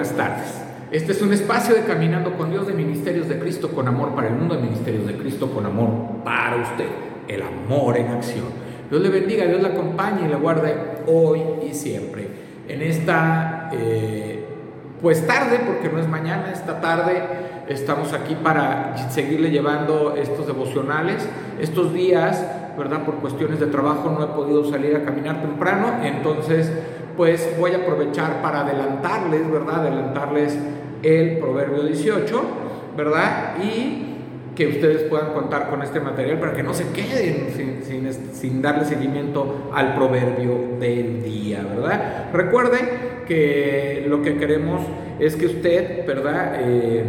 buenas tardes. Este es un espacio de Caminando con Dios de Ministerios de Cristo con amor para el mundo, de Ministerios de Cristo con amor para usted. El amor en acción. Dios le bendiga, Dios le acompañe y le guarde hoy y siempre. En esta, eh, pues tarde, porque no es mañana, esta tarde estamos aquí para seguirle llevando estos devocionales. Estos días, ¿verdad? Por cuestiones de trabajo no he podido salir a caminar temprano, entonces pues voy a aprovechar para adelantarles, ¿verdad? Adelantarles el Proverbio 18, ¿verdad? Y que ustedes puedan contar con este material para que no se queden sin, darle seguimiento al proverbio del día, ¿verdad? Recuerden que lo que queremos es que usted, ¿verdad? Eh,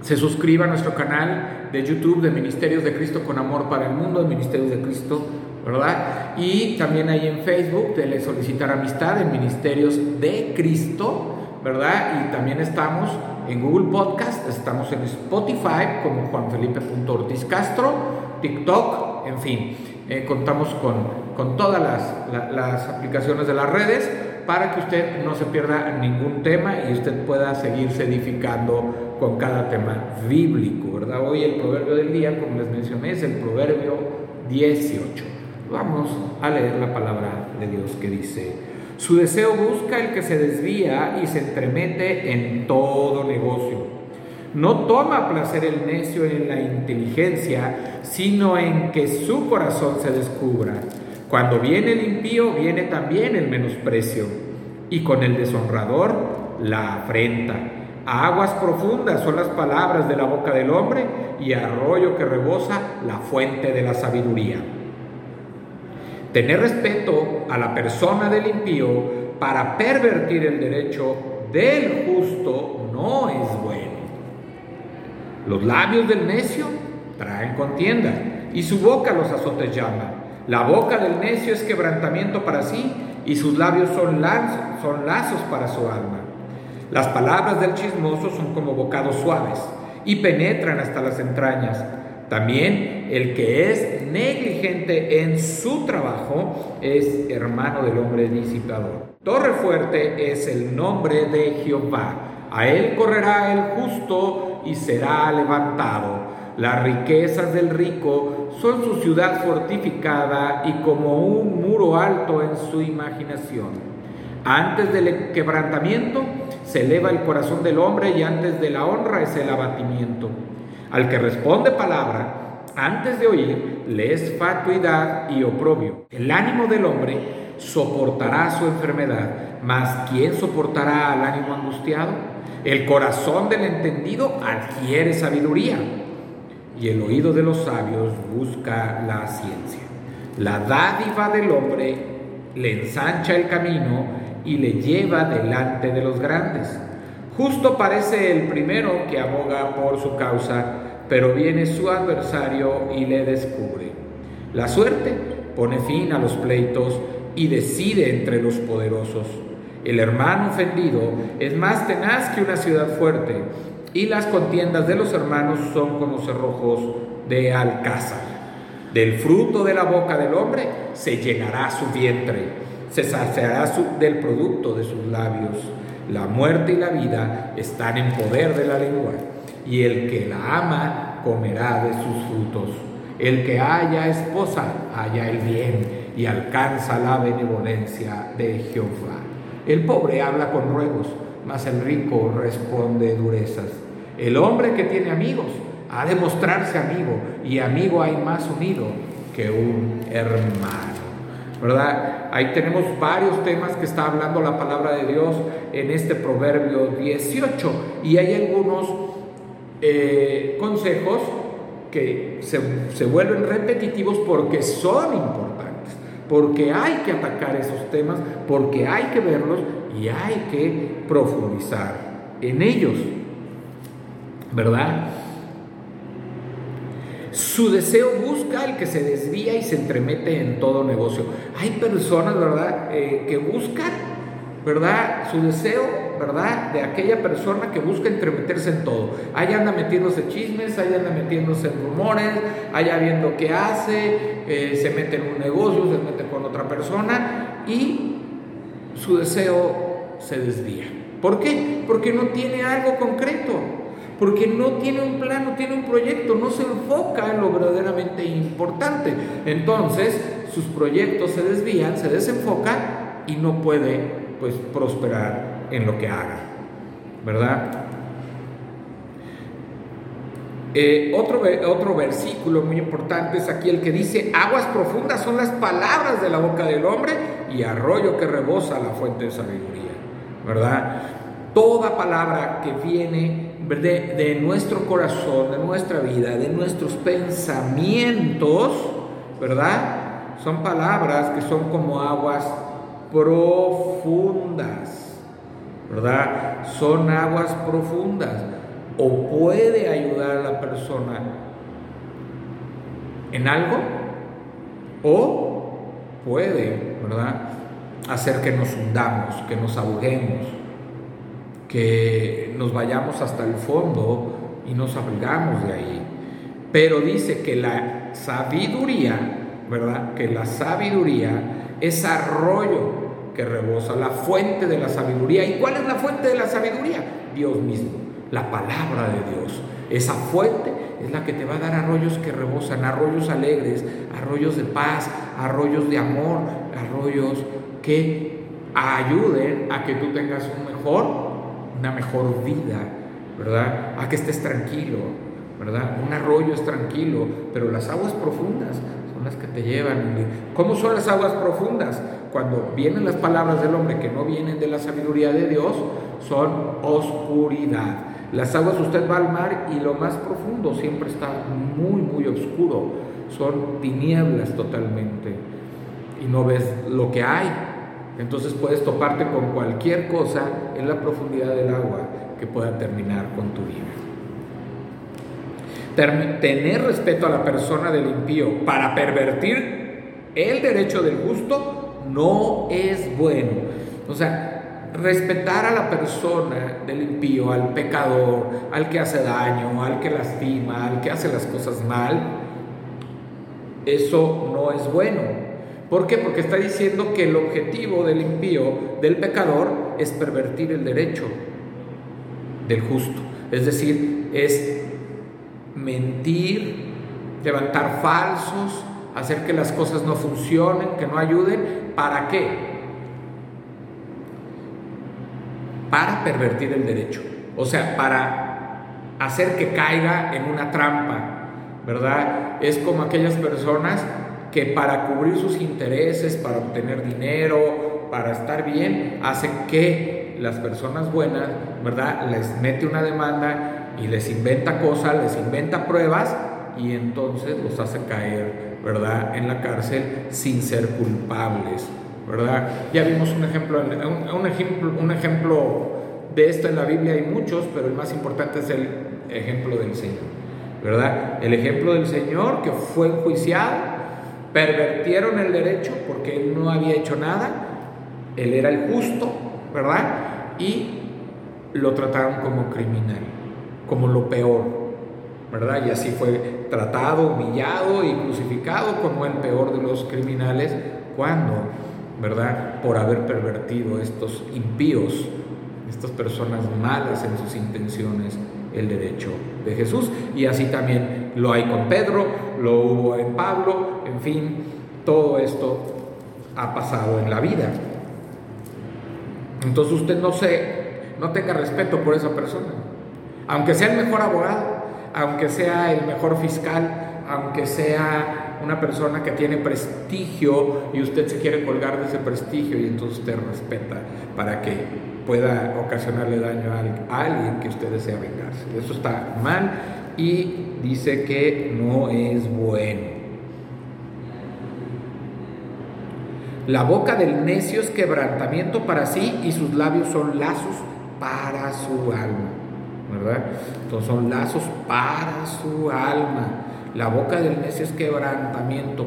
se suscriba a nuestro canal de YouTube de Ministerios de Cristo con Amor para el Mundo, de Ministerios de Cristo, ¿verdad? Y también ahí en Facebook, de solicitar amistad en Ministerios de Cristo, ¿verdad? Y también estamos en Google Podcast, estamos en Spotify como Juan Felipe Ortiz Castro, TikTok, en fin, eh, contamos con, con todas las, las, aplicaciones de las redes para que usted no se pierda ningún tema y usted pueda seguirse edificando con cada tema bíblico, ¿verdad? Hoy el proverbio del día, como les mencioné, es el proverbio 18. Vamos a leer la palabra de Dios que dice, su deseo busca el que se desvía y se entremete en todo negocio. No toma placer el necio en la inteligencia, sino en que su corazón se descubra. Cuando viene el impío, viene también el menosprecio, y con el deshonrador la afrenta. Aguas profundas son las palabras de la boca del hombre, y arroyo que rebosa la fuente de la sabiduría. Tener respeto a la persona del impío para pervertir el derecho del justo no es bueno. Los labios del necio traen contienda y su boca los azotes llama. La boca del necio es quebrantamiento para sí y sus labios son, son lazos para su alma. Las palabras del chismoso son como bocados suaves y penetran hasta las entrañas. También el que es negligente en su trabajo es hermano del hombre disipador. Torre fuerte es el nombre de Jehová. A él correrá el justo y será levantado. Las riquezas del rico son su ciudad fortificada y como un muro alto en su imaginación. Antes del quebrantamiento se eleva el corazón del hombre y antes de la honra es el abatimiento. Al que responde palabra, antes de oír, le es fatuidad y oprobio. El ánimo del hombre soportará su enfermedad, mas ¿quién soportará al ánimo angustiado? El corazón del entendido adquiere sabiduría y el oído de los sabios busca la ciencia. La dádiva del hombre le ensancha el camino y le lleva delante de los grandes. Justo parece el primero que aboga por su causa, pero viene su adversario y le descubre. La suerte pone fin a los pleitos y decide entre los poderosos. El hermano ofendido es más tenaz que una ciudad fuerte, y las contiendas de los hermanos son como cerrojos de alcázar. Del fruto de la boca del hombre se llenará su vientre, se saciará del producto de sus labios. La muerte y la vida están en poder de la lengua, y el que la ama comerá de sus frutos. El que haya esposa haya el bien y alcanza la benevolencia de Jehová. El pobre habla con ruegos, mas el rico responde durezas. El hombre que tiene amigos ha de mostrarse amigo, y amigo hay más unido que un hermano. ¿verdad? Ahí tenemos varios temas que está hablando la palabra de Dios en este proverbio 18 y hay algunos eh, consejos que se, se vuelven repetitivos porque son importantes, porque hay que atacar esos temas, porque hay que verlos y hay que profundizar en ellos, ¿verdad? Su deseo busca el que se desvía y se entremete en todo negocio. Hay personas, ¿verdad?, eh, que buscan, ¿verdad?, su deseo, ¿verdad?, de aquella persona que busca entremeterse en todo. Ahí anda metiéndose chismes, ahí anda metiéndose en rumores, allá viendo qué hace, eh, se mete en un negocio, se mete con otra persona y su deseo se desvía. ¿Por qué? Porque no tiene algo concreto, porque no tiene un plan, no tiene un proyecto, no se enfoca en lo verdaderamente importante. Entonces, sus proyectos se desvían, se desenfocan y no puede pues prosperar en lo que haga. ¿Verdad? Eh, otro, otro versículo muy importante es aquí el que dice, aguas profundas son las palabras de la boca del hombre y arroyo que rebosa la fuente de sabiduría, ¿verdad? Toda palabra que viene de, de nuestro corazón, de nuestra vida, de nuestros pensamientos, ¿verdad? Son palabras que son como aguas profundas, ¿verdad? Son aguas profundas o puede ayudar a la persona en algo o puede, ¿verdad? Hacer que nos hundamos, que nos ahoguemos, que nos vayamos hasta el fondo y nos abrigamos de ahí. Pero dice que la sabiduría, ¿verdad? Que la sabiduría es arroyo que rebosa, la fuente de la sabiduría. ¿Y cuál es la fuente de la sabiduría? Dios mismo la palabra de Dios. Esa fuente es la que te va a dar arroyos que rebosan, arroyos alegres, arroyos de paz, arroyos de amor, arroyos que ayuden a que tú tengas un mejor, una mejor vida, ¿verdad? A que estés tranquilo, ¿verdad? Un arroyo es tranquilo, pero las aguas profundas las que te llevan. ¿Cómo son las aguas profundas? Cuando vienen las palabras del hombre que no vienen de la sabiduría de Dios, son oscuridad. Las aguas usted va al mar y lo más profundo siempre está muy, muy oscuro. Son tinieblas totalmente. Y no ves lo que hay. Entonces puedes toparte con cualquier cosa en la profundidad del agua que pueda terminar con tu vida. Tener respeto a la persona del impío para pervertir el derecho del justo no es bueno. O sea, respetar a la persona del impío, al pecador, al que hace daño, al que lastima, al que hace las cosas mal, eso no es bueno. ¿Por qué? Porque está diciendo que el objetivo del impío, del pecador, es pervertir el derecho del justo. Es decir, es mentir, levantar falsos, hacer que las cosas no funcionen, que no ayuden. ¿Para qué? para pervertir el derecho, o sea, para hacer que caiga en una trampa, ¿verdad? Es como aquellas personas que para cubrir sus intereses, para obtener dinero, para estar bien, hacen que las personas buenas, ¿verdad? Les mete una demanda y les inventa cosas, les inventa pruebas y entonces los hace caer, ¿verdad? En la cárcel sin ser culpables. ¿verdad? Ya vimos un ejemplo, un, ejemplo, un ejemplo de esto en la Biblia, hay muchos, pero el más importante es el ejemplo del Señor, ¿verdad? El ejemplo del Señor que fue enjuiciado, pervertieron el derecho porque él no había hecho nada, él era el justo, ¿verdad? Y lo trataron como criminal, como lo peor, ¿verdad? Y así fue tratado, humillado y crucificado como el peor de los criminales cuando ¿verdad? Por haber pervertido estos impíos, estas personas malas en sus intenciones, el derecho de Jesús. Y así también lo hay con Pedro, lo hubo en Pablo, en fin, todo esto ha pasado en la vida. Entonces usted no se, no tenga respeto por esa persona, aunque sea el mejor abogado, aunque sea el mejor fiscal, aunque sea una persona que tiene prestigio y usted se quiere colgar de ese prestigio y entonces usted respeta para que pueda ocasionarle daño a alguien que usted desea vengarse. Eso está mal y dice que no es bueno. La boca del necio es quebrantamiento para sí y sus labios son lazos para su alma. ¿Verdad? Entonces son lazos para su alma. La boca del necio es quebrantamiento.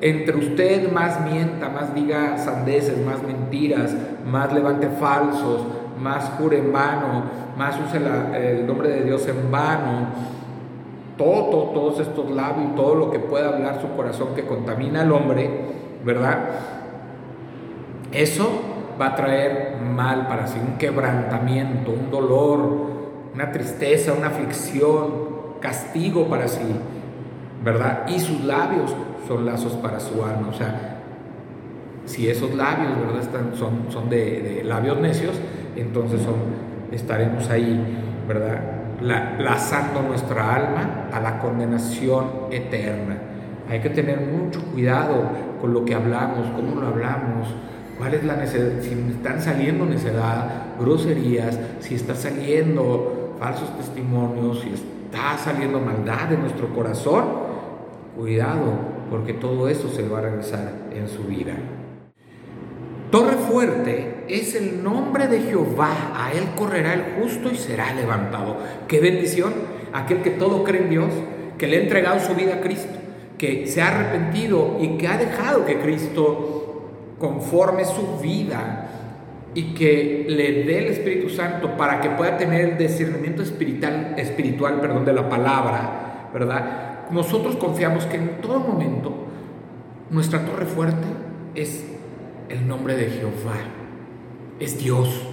Entre usted más mienta, más diga sandeces, más mentiras, más levante falsos, más jure en vano, más use el nombre de Dios en vano. Todo, todos estos labios, todo lo que pueda hablar su corazón que contamina al hombre, ¿verdad? Eso va a traer mal para sí, un quebrantamiento, un dolor, una tristeza, una aflicción, castigo para sí, ¿verdad? Y sus labios son lazos para su alma, o sea, si esos labios, ¿verdad? Están, son, son de, labios necios, entonces estaremos ahí, ¿verdad? lazando nuestra alma a la condenación eterna. Hay que tener mucho cuidado con lo que hablamos, cómo lo hablamos, cuál es la necesidad, si están saliendo necedad, groserías, si está saliendo falsos testimonios, si está saliendo maldad de nuestro corazón, cuidado, porque todo eso se va a regresar en su vida. Torre fuerte es el nombre de Jehová, a él correrá el justo y será levantado. Qué bendición, aquel que todo cree en Dios, que le ha entregado su vida a Cristo, que se ha arrepentido y que ha dejado que Cristo conforme su vida y que le dé el Espíritu Santo para que pueda tener el discernimiento espiritual, espiritual perdón, de la palabra, ¿verdad? Nosotros confiamos que en todo momento nuestra torre fuerte es el nombre de Jehová. Es Dios,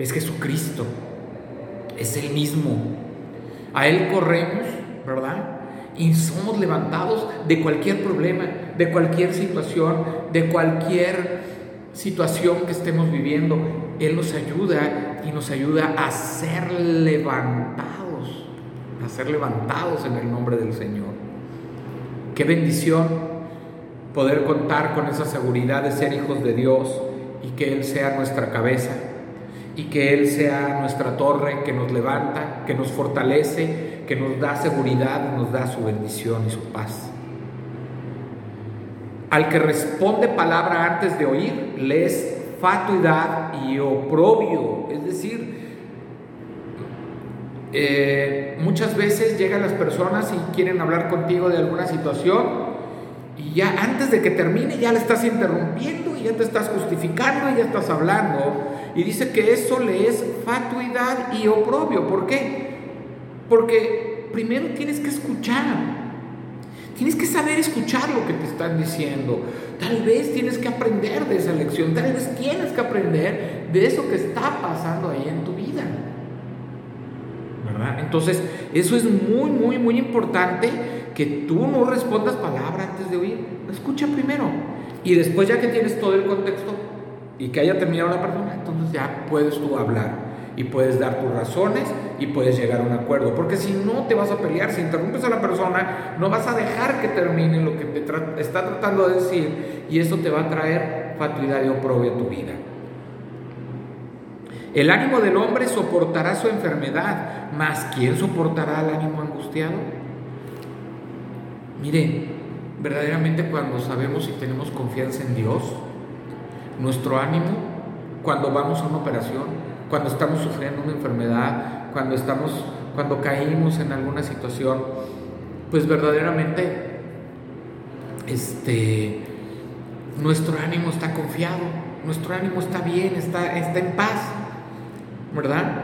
es Jesucristo, es el mismo. A Él corremos, ¿verdad? Y somos levantados de cualquier problema, de cualquier situación, de cualquier situación que estemos viviendo. Él nos ayuda y nos ayuda a ser levantados, a ser levantados en el nombre del Señor. Qué bendición poder contar con esa seguridad de ser hijos de Dios y que Él sea nuestra cabeza y que Él sea nuestra torre que nos levanta, que nos fortalece, que nos da seguridad, nos da su bendición y su paz. Al que responde palabra antes de oír, le es fatuidad y oprobio, es decir, eh, muchas veces llegan las personas y quieren hablar contigo de alguna situación y ya antes de que termine ya le estás interrumpiendo y ya te estás justificando y ya estás hablando. Y dice que eso le es fatuidad y oprobio. ¿Por qué? Porque primero tienes que escuchar. Tienes que saber escuchar lo que te están diciendo. Tal vez tienes que aprender de esa lección. Tal vez tienes que aprender de eso que está pasando ahí en tu vida. ¿Verdad? Entonces, eso es muy, muy, muy importante que tú no respondas palabra antes de oír. Escucha primero. Y después ya que tienes todo el contexto y que haya terminado la persona, entonces ya puedes tú hablar y puedes dar tus razones y puedes llegar a un acuerdo. Porque si no te vas a pelear, si interrumpes a la persona, no vas a dejar que termine lo que te está tratando de decir y eso te va a traer fatuidad y oprobio a tu vida. El ánimo del hombre soportará su enfermedad, mas ¿quién soportará el ánimo angustiado? Mire, verdaderamente cuando sabemos y tenemos confianza en Dios, nuestro ánimo, cuando vamos a una operación, cuando estamos sufriendo una enfermedad, cuando estamos, cuando caímos en alguna situación, pues verdaderamente, este, nuestro ánimo está confiado, nuestro ánimo está bien, está, está en paz, ¿verdad?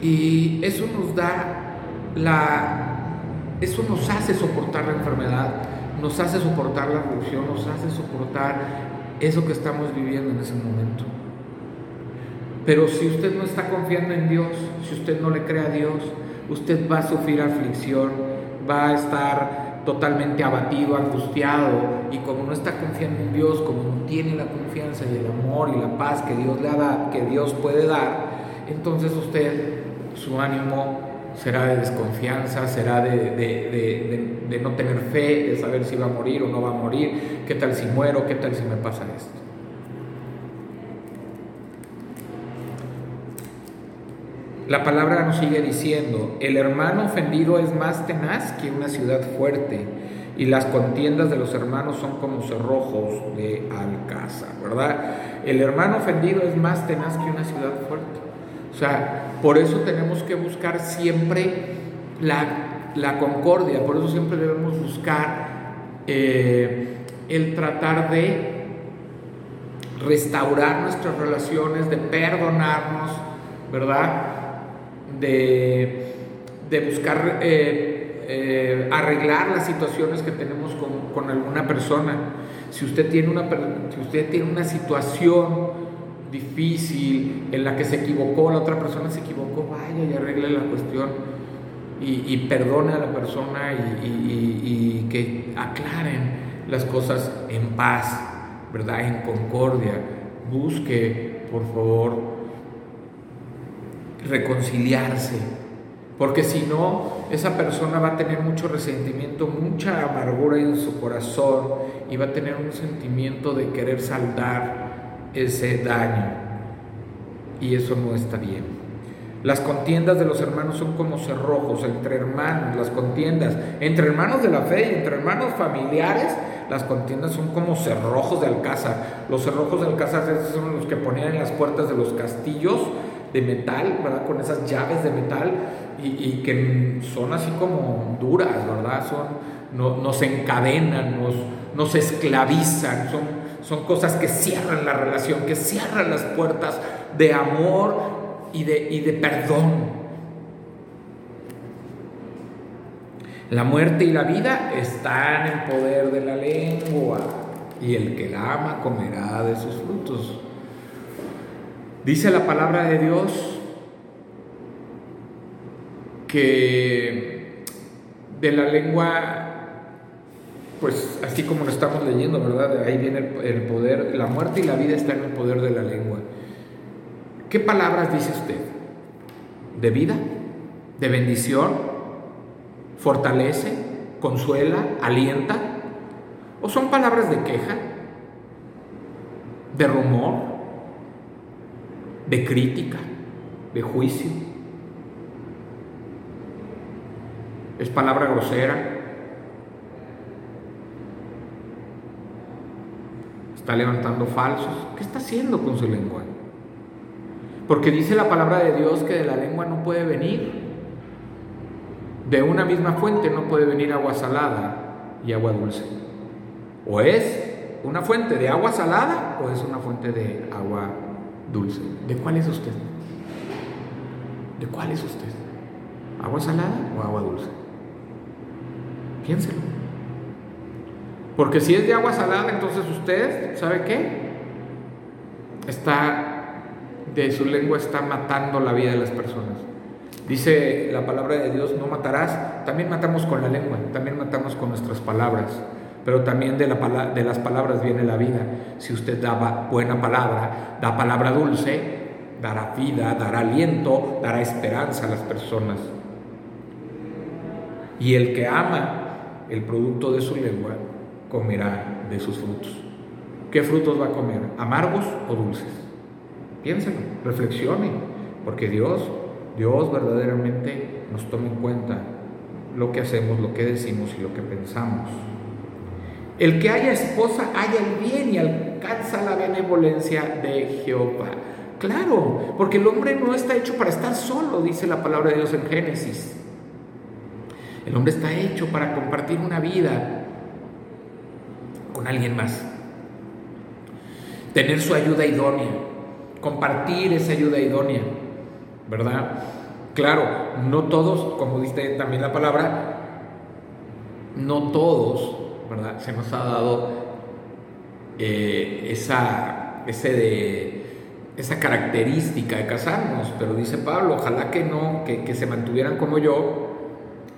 Y eso nos da la eso nos hace soportar la enfermedad, nos hace soportar la reducción, nos hace soportar eso que estamos viviendo en ese momento. Pero si usted no está confiando en Dios, si usted no le cree a Dios, usted va a sufrir aflicción, va a estar totalmente abatido, angustiado, y como no está confiando en Dios, como no tiene la confianza y el amor y la paz que Dios le da, que Dios puede dar, entonces usted, su ánimo será de desconfianza, será de, no tener fe, de saber si va a morir o no va a morir, qué tal si muero, qué tal si me pasa esto. La palabra nos sigue diciendo, el hermano ofendido es más tenaz que una ciudad fuerte y las contiendas de los hermanos son como cerrojos de alcázar, ¿verdad? El hermano ofendido es más tenaz que una ciudad fuerte. O sea, por eso tenemos que buscar siempre la, concordia, por eso siempre debemos buscar eh, el tratar de restaurar nuestras relaciones, de perdonarnos, ¿verdad? De, buscar eh, eh, arreglar las situaciones que tenemos con, alguna persona. Si usted tiene una, si usted tiene una situación difícil, en la que se equivocó, la otra persona se equivocó, vaya y arregle la cuestión y, perdone a la persona y, que aclaren las cosas en paz, ¿verdad? En concordia. Busque, por favor, reconciliarse, porque si no, esa persona va a tener mucho resentimiento, mucha amargura en su corazón y va a tener un sentimiento de querer saldar ese daño. Y eso no está bien. Las contiendas de los hermanos son como cerrojos entre hermanos, las contiendas entre hermanos de la fe y entre hermanos familiares, las contiendas son como cerrojos de alcázar. Los cerrojos de alcázar son los que ponían en las puertas de los castillos de metal, ¿verdad? Con esas llaves de metal y, que son así como duras, ¿verdad? Son, no, nos encadenan, nos, nos esclavizan, son, son cosas que cierran la relación, que cierran las puertas de amor y de, y de perdón. La muerte y la vida están en poder de la lengua y el que la ama comerá de sus frutos. Dice la palabra de Dios que de la lengua, pues así como lo estamos leyendo, ¿verdad? Ahí viene el, el poder, la muerte y la vida están en el poder de la lengua. ¿Qué palabras dice usted? ¿De vida? ¿De bendición? ¿Fortalece? ¿Consuela? ¿Alienta? ¿O son palabras de queja? ¿De rumor? ¿De crítica? ¿De juicio? ¿Es palabra grosera? ¿Está levantando falsos? ¿Qué está haciendo con su lenguaje? Porque dice la palabra de Dios que de la lengua no puede venir. De una misma fuente no puede venir agua salada y agua dulce. O es una fuente de agua salada o es una fuente de agua dulce. ¿De cuál es usted? ¿De cuál es usted? ¿Agua salada o agua dulce? Piénselo. Porque si es de agua salada, entonces usted, ¿sabe qué? Está de su lengua está matando la vida de las personas. Dice la palabra de Dios, no matarás. También matamos con la lengua, también matamos con nuestras palabras. Pero también de, la, de las palabras viene la vida. Si usted da buena palabra, da palabra dulce, dará vida, dará aliento, dará esperanza a las personas. Y el que ama el producto de su lengua, comerá de sus frutos. ¿Qué frutos va a comer? ¿Amargos o dulces? Piénsenlo, reflexione, porque Dios, Dios verdaderamente nos toma en cuenta lo que hacemos, lo que decimos y lo que pensamos. El que haya esposa haya el bien y alcanza la benevolencia de Jehová. Claro, porque el hombre no está hecho para estar solo, dice la palabra de Dios en Génesis. El hombre está hecho para compartir una vida con alguien más. Tener su ayuda idónea compartir esa ayuda idónea, ¿verdad? Claro, no todos, como dice también la palabra, no todos, Se nos ha dado eh, esa, ese de, esa característica de casarnos, pero dice Pablo, ojalá que no, que, se mantuvieran como yo,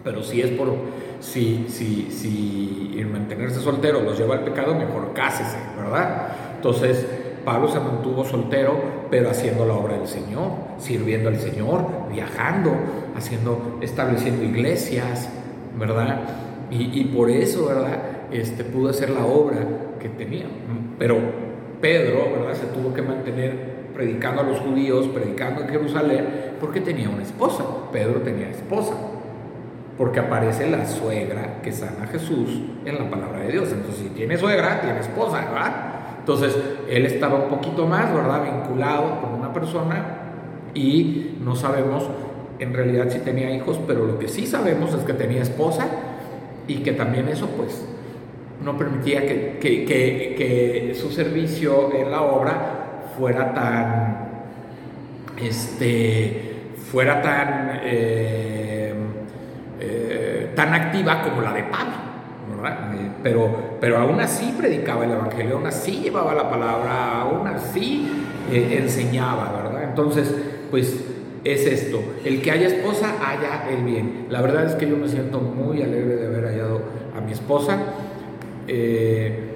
pero si es por, si, si, si en mantenerse soltero los lleva al pecado, mejor cásese, ¿verdad? Entonces, Pablo se mantuvo soltero, pero haciendo la obra del Señor, sirviendo al Señor, viajando, haciendo, estableciendo iglesias, ¿verdad? Y, por eso, ¿verdad? Este, pudo hacer la obra que tenía. Pero Pedro, ¿verdad? Se tuvo que mantener predicando a los judíos, predicando en Jerusalén, porque tenía una esposa. Pedro tenía esposa. Porque aparece la suegra que sana a Jesús en la palabra de Dios. Entonces, si tiene suegra, tiene esposa, ¿verdad? Entonces, él estaba un poquito más, ¿verdad?, vinculado con una persona y no sabemos en realidad si tenía hijos, pero lo que sí sabemos es que tenía esposa y que también eso, pues, no permitía que, su servicio en la obra fuera tan, este, fuera tan, eh, eh, tan activa como la de Pablo, Eh, pero, pero aún así predicaba el Evangelio, aún así llevaba la palabra, aún así enseñaba, ¿verdad? Entonces, pues es esto, el que haya esposa, haya el bien. La verdad es que yo me siento muy alegre de haber hallado a mi esposa. Eh,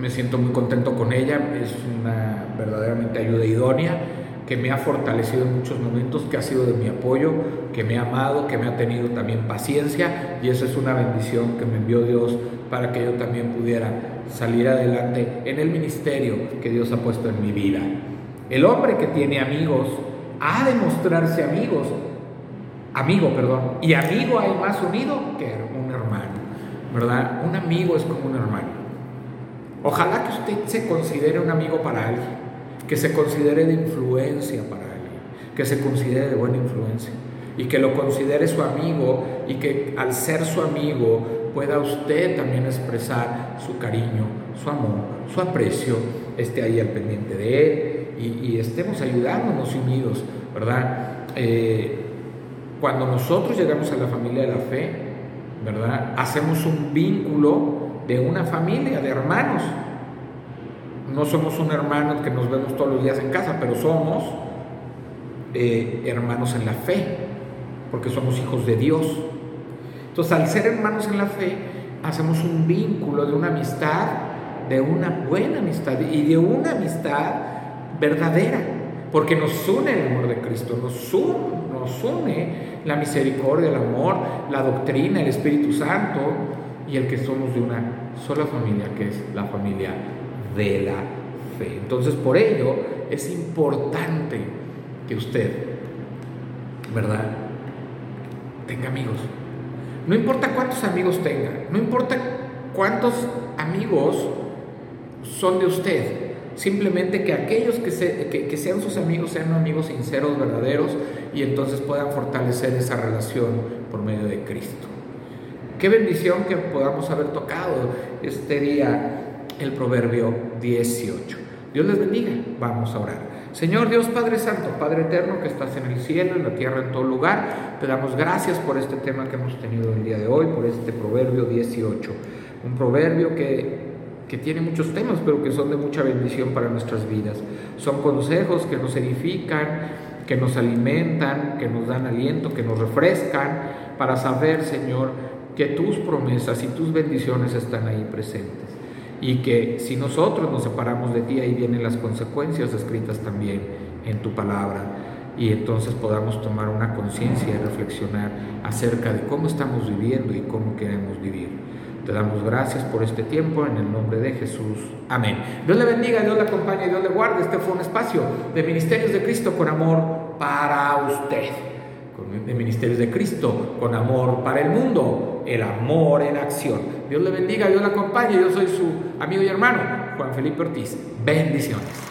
me siento muy contento con ella, es una verdaderamente ayuda idónea que me ha fortalecido en muchos momentos, que ha sido de mi apoyo, que me ha amado, que me ha tenido también paciencia y eso es una bendición que me envió Dios para que yo también pudiera salir adelante en el ministerio que Dios ha puesto en mi vida. El hombre que tiene amigos ha de mostrarse amigos, amigo, perdón, y amigo hay más unido que un ¿verdad? Un amigo es como un hermano. Ojalá que usted se considere un amigo para alguien que se considere de influencia para alguien, que se considere de buena influencia y que lo considere su amigo y que al ser su amigo pueda usted también expresar su cariño, su amor, su aprecio, esté ahí al pendiente de él y, estemos ayudándonos unidos, ¿verdad? Eh, cuando nosotros llegamos a la familia de la fe, ¿verdad? Hacemos un vínculo de una familia, de hermanos, no somos un hermano que nos vemos todos los días en casa, pero somos eh, hermanos en la fe, porque somos hijos de Dios. Entonces, al ser hermanos en la fe, hacemos un vínculo de una amistad, de una buena amistad y de una amistad verdadera, porque nos une el amor de Cristo, nos une, nos une la misericordia, el amor, la doctrina, el Espíritu Santo y el que somos de una sola familia, que es la familia de la fe. Entonces, por ello es importante que usted, ¿verdad?, tenga amigos. No importa cuántos amigos tenga, no importa cuántos amigos son de usted, simplemente que aquellos que, que, sean sus amigos sean amigos sinceros, verdaderos, y entonces puedan fortalecer esa relación por medio de Cristo. Qué bendición que podamos haber tocado este día el proverbio 18. Dios les bendiga. Vamos a orar. Señor Dios Padre Santo, Padre Eterno que estás en el cielo, en la tierra, en todo lugar, te damos gracias por este tema que hemos tenido el día de hoy, por este proverbio 18. Un proverbio que, que tiene muchos temas, pero que son de mucha bendición para nuestras vidas. Son consejos que nos edifican, que nos alimentan, que nos dan aliento, que nos refrescan, para saber, Señor, que tus promesas y tus bendiciones están ahí presentes y que si nosotros nos separamos de ti, ahí vienen las consecuencias escritas también en tu palabra y entonces podamos tomar una conciencia y reflexionar acerca de cómo estamos viviendo y cómo queremos vivir. Te damos gracias por este tiempo en el nombre de Jesús. Amén. Dios le bendiga, Dios le acompañe, Dios le guarde. Este fue un espacio de Ministerios de Cristo con amor para usted. De Ministerios de Cristo con amor para el mundo. El amor en acción. Dios le bendiga, Dios le acompañe. Yo soy su amigo y hermano, Juan Felipe Ortiz. Bendiciones.